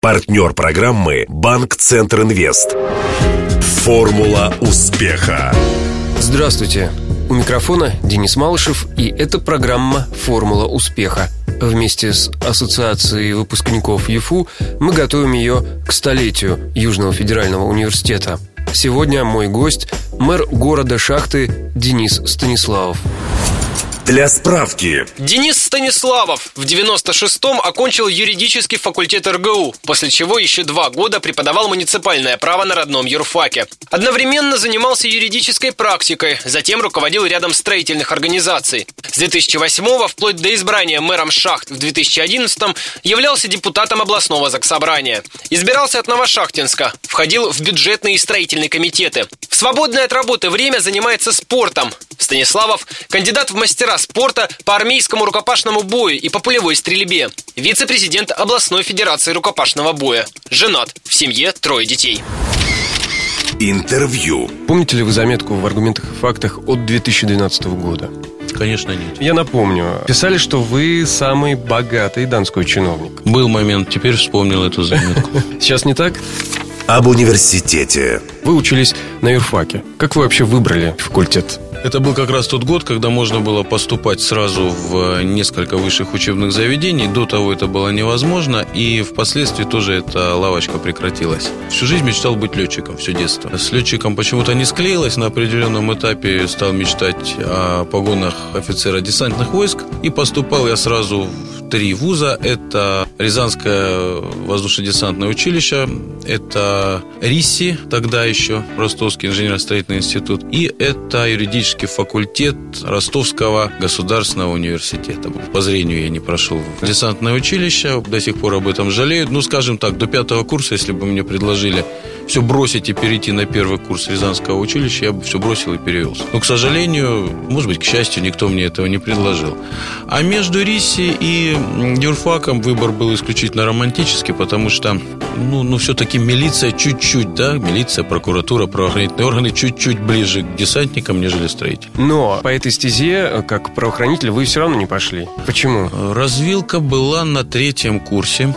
Партнер программы «Банк Центр Инвест». Формула успеха. Здравствуйте. У микрофона Денис Малышев, и это программа «Формула успеха». Вместе с Ассоциацией выпускников ЮФУ мы готовим ее к столетию Южного федерального университета. Сегодня мой гость – мэр города Шахты Денис Станиславов. Для справки. Денис Станиславов в 96-м окончил юридический факультет РГУ, после чего еще два года преподавал муниципальное право на родном юрфаке. Одновременно занимался юридической практикой, затем руководил рядом строительных организаций. С 2008 вплоть до избрания мэром Шахт в 2011 являлся депутатом областного заксобрания. Избирался от Новошахтинска, входил в бюджетные и строительные комитеты. В свободное от работы время занимается спортом. Станиславов – кандидат в мастера спорта по армейскому рукопашному бою и по пулевой стрельбе. Вице-президент областной федерации рукопашного боя. Женат. В семье трое детей. Интервью. Помните ли вы заметку в аргументах и фактах от 2012 года? Конечно, нет. Я напомню, писали, что вы самый богатый донской чиновник. Был момент, теперь вспомнил эту заметку. Сейчас не так? Об университете. Вы учились на юрфаке. Как вы вообще выбрали факультет? Это был как раз тот год, когда можно было поступать сразу в несколько высших учебных заведений. До того это было невозможно, и впоследствии тоже эта лавочка прекратилась. Всю жизнь мечтал быть летчиком, все детство. С летчиком почему-то не склеилось. На определенном этапе стал мечтать о погонах офицера десантных войск, и поступал я сразу три вуза. Это Рязанское воздушно-десантное училище, это РИСИ, тогда еще Ростовский инженерно-строительный институт, и это юридический факультет Ростовского государственного университета. По зрению я не прошел десантное училище, до сих пор об этом жалею. Ну, скажем так, до пятого курса, если бы мне предложили все бросить и перейти на первый курс Рязанского училища, я бы все бросил и перевелся. Но, к сожалению, может быть, к счастью, никто мне этого не предложил. А между РИСи и юрфаком выбор был исключительно романтический, потому что, ну, ну все-таки милиция чуть-чуть, да, милиция, прокуратура, правоохранительные органы чуть-чуть ближе к десантникам, нежели строитель. Но по этой стезе, как правоохранитель, вы все равно не пошли. Почему? Развилка была на третьем курсе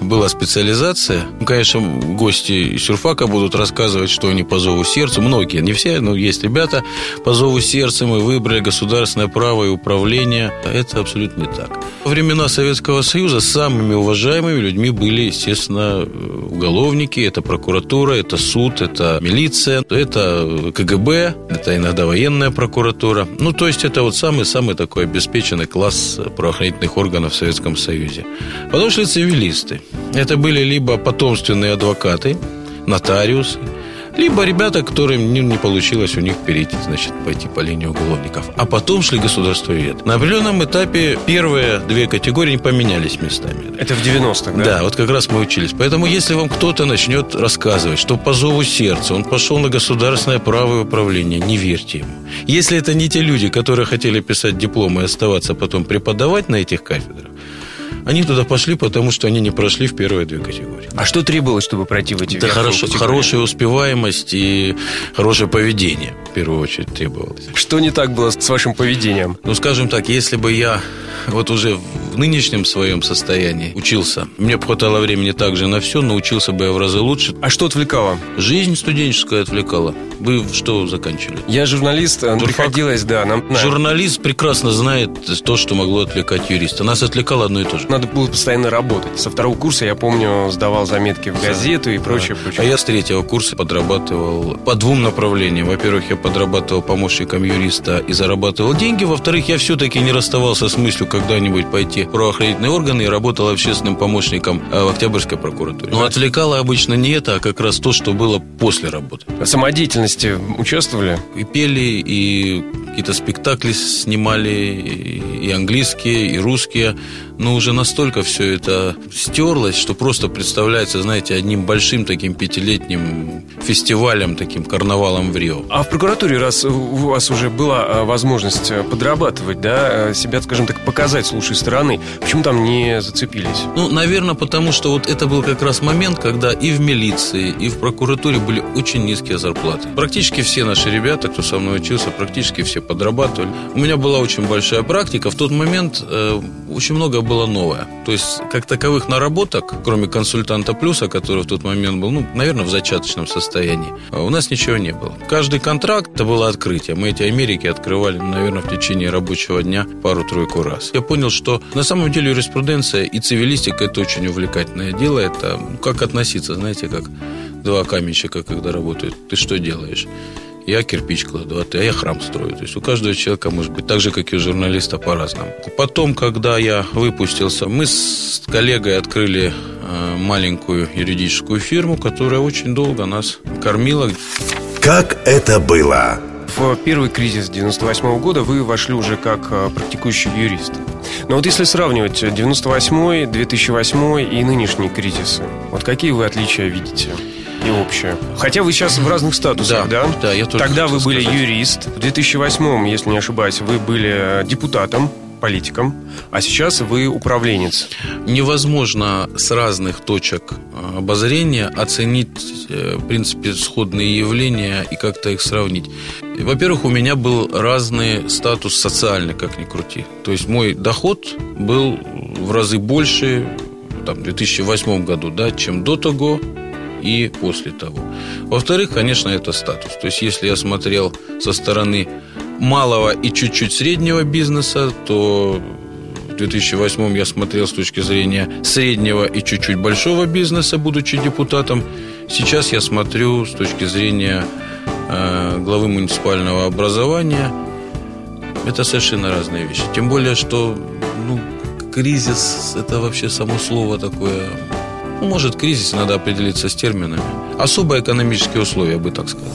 была специализация. Ну, конечно, гости из Сюрфака будут рассказывать, что они по зову сердца. Многие, не все, но есть ребята. По зову сердца мы выбрали государственное право и управление. Это абсолютно не так. Во времена Советского Союза самыми уважаемыми людьми были, естественно, уголовники. Это прокуратура, это суд, это милиция, это КГБ, это иногда военная прокуратура. Ну, то есть, это вот самый-самый такой обеспеченный класс правоохранительных органов в Советском Союзе. Потом шли цивилисты юристы. Это были либо потомственные адвокаты, нотариусы, либо ребята, которым не, не получилось у них перейти, значит, пойти по линии уголовников. А потом шли государствоведы. На определенном этапе первые две категории поменялись местами. Это в 90-х, да? Да, вот как раз мы учились. Поэтому если вам кто-то начнет рассказывать, что по зову сердца он пошел на государственное право и управление, не верьте ему. Если это не те люди, которые хотели писать дипломы и оставаться потом преподавать на этих кафедрах, они туда пошли, потому что они не прошли в первые две категории. А что требовалось, чтобы пройти в эти Да хорошо, хорошая успеваемость и хорошее поведение, в первую очередь, требовалось. Что не так было с вашим поведением? Ну, скажем так, если бы я вот уже в нынешнем своем состоянии учился, мне бы хватало времени также на все, но учился бы я в разы лучше. А что отвлекало? Жизнь студенческая отвлекала. Вы что заканчивали? Я журналист, Журфак. приходилось, да. Нам, Журналист прекрасно знает то, что могло отвлекать юриста. Нас отвлекало одно и то же. Надо было постоянно работать. Со второго курса, я помню, сдавал заметки в газету и прочее, да. прочее. А я с третьего курса подрабатывал по двум направлениям. Во-первых, я подрабатывал помощником юриста и зарабатывал деньги. Во-вторых, я все-таки не расставался с мыслью когда-нибудь пойти в правоохранительные органы и работал общественным помощником э, в Октябрьской прокуратуре. Но отвлекало обычно не это, а как раз то, что было после работы. Самодеятельность деятельности участвовали? И пели, и какие-то спектакли снимали, и английские, и русские. Но уже настолько все это стерлось, что просто представляется, знаете, одним большим таким пятилетним фестивалем, таким карнавалом в Рио. А в прокуратуре, раз у вас уже была а, возможность э, подрабатывать, да, э, себя, скажем так, показать с лучшей стороны, почему там не зацепились? Ну, наверное, потому что вот это был как раз момент, когда и в милиции, и в прокуратуре были очень низкие зарплаты. Практически все наши ребята, кто со мной учился, практически все вообще подрабатывали. У меня была очень большая практика. В тот момент э, очень много было новое. То есть, как таковых наработок, кроме консультанта плюса, который в тот момент был, ну, наверное, в зачаточном состоянии, а у нас ничего не было. Каждый контракт это было открытие. Мы эти Америки открывали, наверное, в течение рабочего дня пару-тройку раз. Я понял, что на самом деле юриспруденция и цивилистика это очень увлекательное дело. Это ну, как относиться, знаете, как два каменщика, когда работают. Ты что делаешь? Я кирпич кладу, а ты, а я храм строю. То есть у каждого человека может быть так же, как и у журналиста, по-разному. Потом, когда я выпустился, мы с коллегой открыли э, маленькую юридическую фирму, которая очень долго нас кормила. Как это было? В первый кризис 98 года вы вошли уже как э, практикующий юрист. Но вот если сравнивать 98 2008 и нынешние кризисы, вот какие вы отличия видите? И общее. Хотя вы сейчас в разных статусах, да? Да, да я тоже Тогда вы были сказать. юрист. В 2008, если не ошибаюсь, вы были депутатом, политиком, а сейчас вы управленец. Невозможно с разных точек э, обозрения оценить, э, в принципе, сходные явления и как-то их сравнить. Во-первых, у меня был разный статус социальный, как ни крути. То есть мой доход был в разы больше там, в 2008 году, да, чем до того и после того. Во-вторых, конечно, это статус. То есть, если я смотрел со стороны малого и чуть-чуть среднего бизнеса, то в 2008 я смотрел с точки зрения среднего и чуть-чуть большого бизнеса, будучи депутатом. Сейчас я смотрю с точки зрения э, главы муниципального образования. Это совершенно разные вещи. Тем более, что ну, кризис – это вообще само слово такое может, кризис, надо определиться с терминами. Особые экономические условия, я бы так сказал.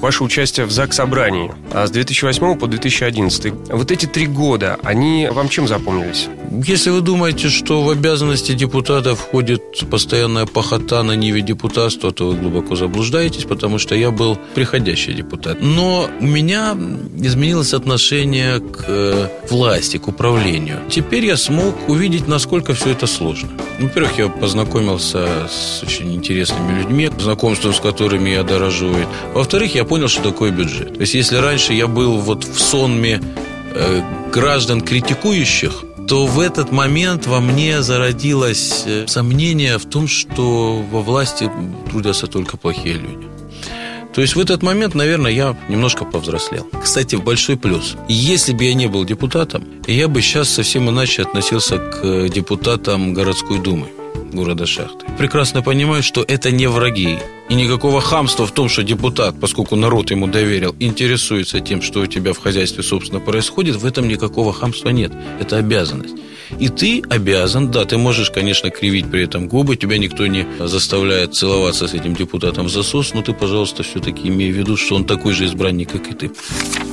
Ваше участие в ЗАГС собрании а с 2008 по 2011. Вот эти три года, они вам чем запомнились? Если вы думаете, что в обязанности депутата входит постоянная похота на ниве депутатства, то вы глубоко заблуждаетесь, потому что я был приходящий депутат. Но у меня изменилось отношение к э, власти, к управлению. Теперь я смог увидеть, насколько все это сложно. Во-первых, я познакомился с очень интересными людьми, знакомством с которыми я дорожу. Во-вторых, я понял, что такое бюджет. То есть, если раньше я был вот в сонме э, граждан критикующих, то в этот момент во мне зародилось э, сомнение в том, что во власти трудятся только плохие люди. То есть в этот момент, наверное, я немножко повзрослел. Кстати, большой плюс. Если бы я не был депутатом, я бы сейчас совсем иначе относился к э, депутатам городской думы города Шахты. Прекрасно понимаю, что это не враги. И никакого хамства в том, что депутат, поскольку народ ему доверил, интересуется тем, что у тебя в хозяйстве, собственно, происходит, в этом никакого хамства нет. Это обязанность. И ты обязан, да, ты можешь, конечно, кривить при этом губы, тебя никто не заставляет целоваться с этим депутатом в засос, но ты, пожалуйста, все-таки имей в виду, что он такой же избранник, как и ты.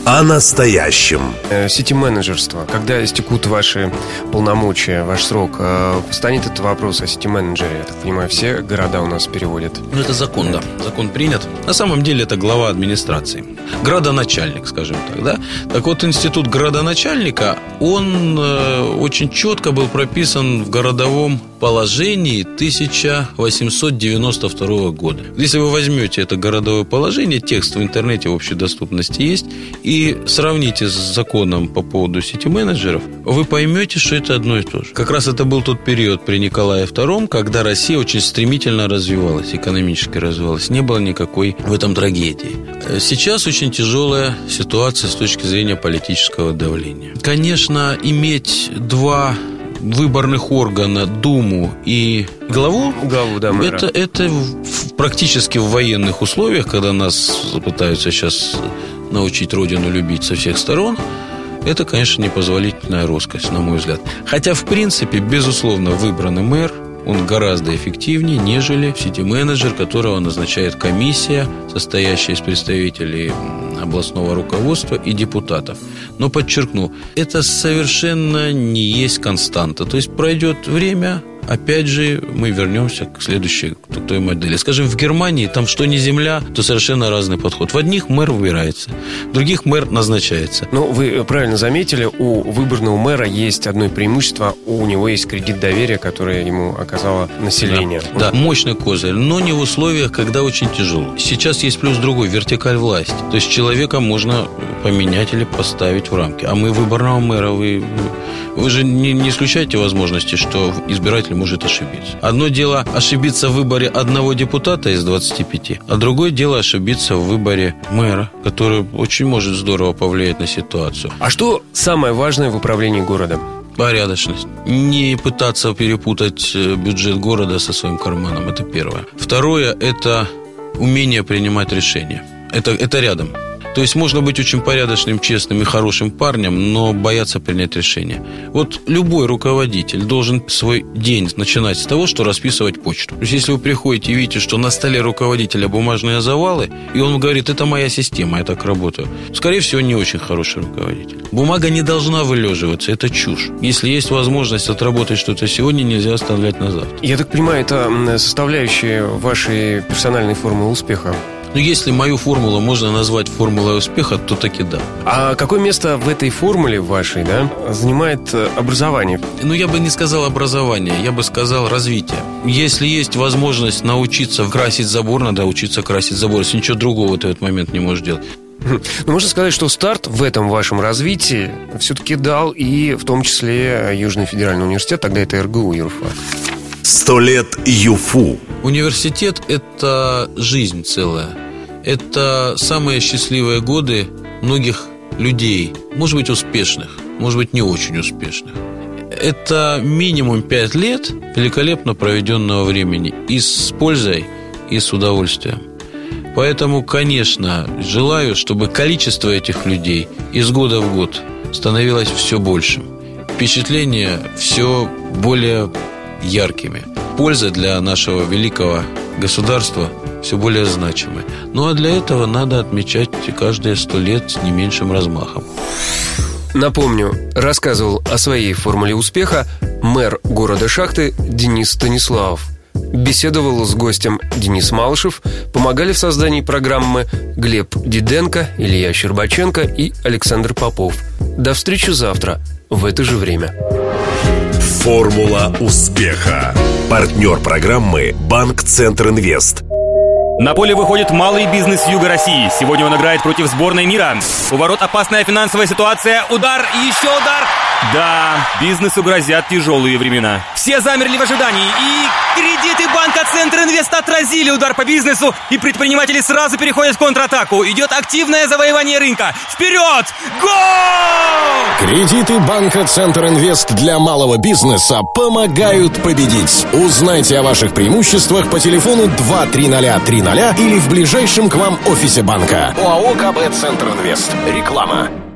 О настоящем. Э, Сити-менеджерство. Когда истекут ваши полномочия, ваш срок, э, станет этот вопрос о сити-менеджере? Я так понимаю, все города у нас переводят. Ну, это закон, да. Закон принят. На самом деле это глава администрации. Градоначальник, скажем так, да. Так вот, институт градоначальника, он э, очень четко был прописан в городовом положении 1892 года. Если вы возьмете это городовое положение, текст в интернете в общей доступности есть, и сравните с законом по поводу сети-менеджеров, вы поймете, что это одно и то же. Как раз это был тот период при Николае II, когда Россия очень стремительно развивалась, экономически развивалась. Не было никакой в этом трагедии. Сейчас очень тяжелая ситуация с точки зрения политического давления. Конечно, иметь два выборных органа, Думу и главу, Главу, да, мэра. это, это в- практически в военных условиях, когда нас пытаются сейчас научить Родину любить со всех сторон, это, конечно, непозволительная роскость, на мой взгляд. Хотя, в принципе, безусловно, выбранный мэр, он гораздо эффективнее, нежели сити-менеджер, которого назначает комиссия, состоящая из представителей областного руководства и депутатов. Но подчеркну, это совершенно не есть константа. То есть пройдет время, опять же, мы вернемся к следующей к той модели. Скажем, в Германии там что не земля, то совершенно разный подход. В одних мэр выбирается, в других мэр назначается. Ну, вы правильно заметили, у выборного мэра есть одно преимущество. У него есть кредит доверия, которое ему оказало население. Да, мощный козырь, но не в условиях, когда очень тяжело. Сейчас есть плюс другой, вертикаль власти. То есть человека можно поменять или поставить в рамки. А мы выборного мэра, вы, вы же не, не исключаете возможности, что избиратель может ошибиться. Одно дело ошибиться в выборе одного депутата из 25, а другое дело ошибиться в выборе мэра, который очень может здорово повлиять на ситуацию. А что самое важное в управлении городом? Порядочность. Не пытаться перепутать э, бюджет города со своим карманом. Это первое. Второе – это умение принимать решения. Это, это рядом. То есть можно быть очень порядочным, честным и хорошим парнем, но бояться принять решение. Вот любой руководитель должен свой день начинать с того, что расписывать почту. То есть если вы приходите и видите, что на столе руководителя бумажные завалы, и он говорит, это моя система, я так работаю, скорее всего, не очень хороший руководитель. Бумага не должна вылеживаться, это чушь. Если есть возможность отработать что-то сегодня, нельзя оставлять на завтра. Я так понимаю, это составляющая вашей персональной формулы успеха. Но ну, если мою формулу можно назвать формулой успеха, то таки да. А какое место в этой формуле вашей, да, занимает э, образование? Ну, я бы не сказал образование, я бы сказал развитие. Если есть возможность научиться красить забор, надо учиться красить забор. Если ничего другого ты в этот момент не можешь делать. Ну, можно сказать, что старт в этом вашем развитии все-таки дал и в том числе Южный федеральный университет, тогда это РГУ юрфак. Сто лет ЮФУ. Университет – это жизнь целая. Это самые счастливые годы многих людей, может быть, успешных, может быть, не очень успешных. Это минимум пять лет великолепно проведенного времени и с пользой, и с удовольствием. Поэтому, конечно, желаю, чтобы количество этих людей из года в год становилось все большим. Впечатления все более яркими. Польза для нашего великого государства все более значимы. Ну а для этого надо отмечать каждые сто лет с не меньшим размахом. Напомню, рассказывал о своей формуле успеха мэр города Шахты Денис Станиславов. Беседовал с гостем Денис Малышев, помогали в создании программы Глеб Диденко, Илья Щербаченко и Александр Попов. До встречи завтра в это же время. Формула успеха. Партнер программы «Банк Центр Инвест». На поле выходит малый бизнес Юга России. Сегодня он играет против сборной мира. У ворот опасная финансовая ситуация. Удар еще удар. Да, бизнесу грозят тяжелые времена. Все замерли в ожидании. И кредиты банка Центр Инвест отразили удар по бизнесу. И предприниматели сразу переходят в контратаку. Идет активное завоевание рынка. Вперед! Гол! Кредиты банка Центр Инвест для малого бизнеса помогают победить. Узнайте о ваших преимуществах по телефону 23030 или в ближайшем к вам офисе банка. ОАО КБ Центр Инвест. Реклама.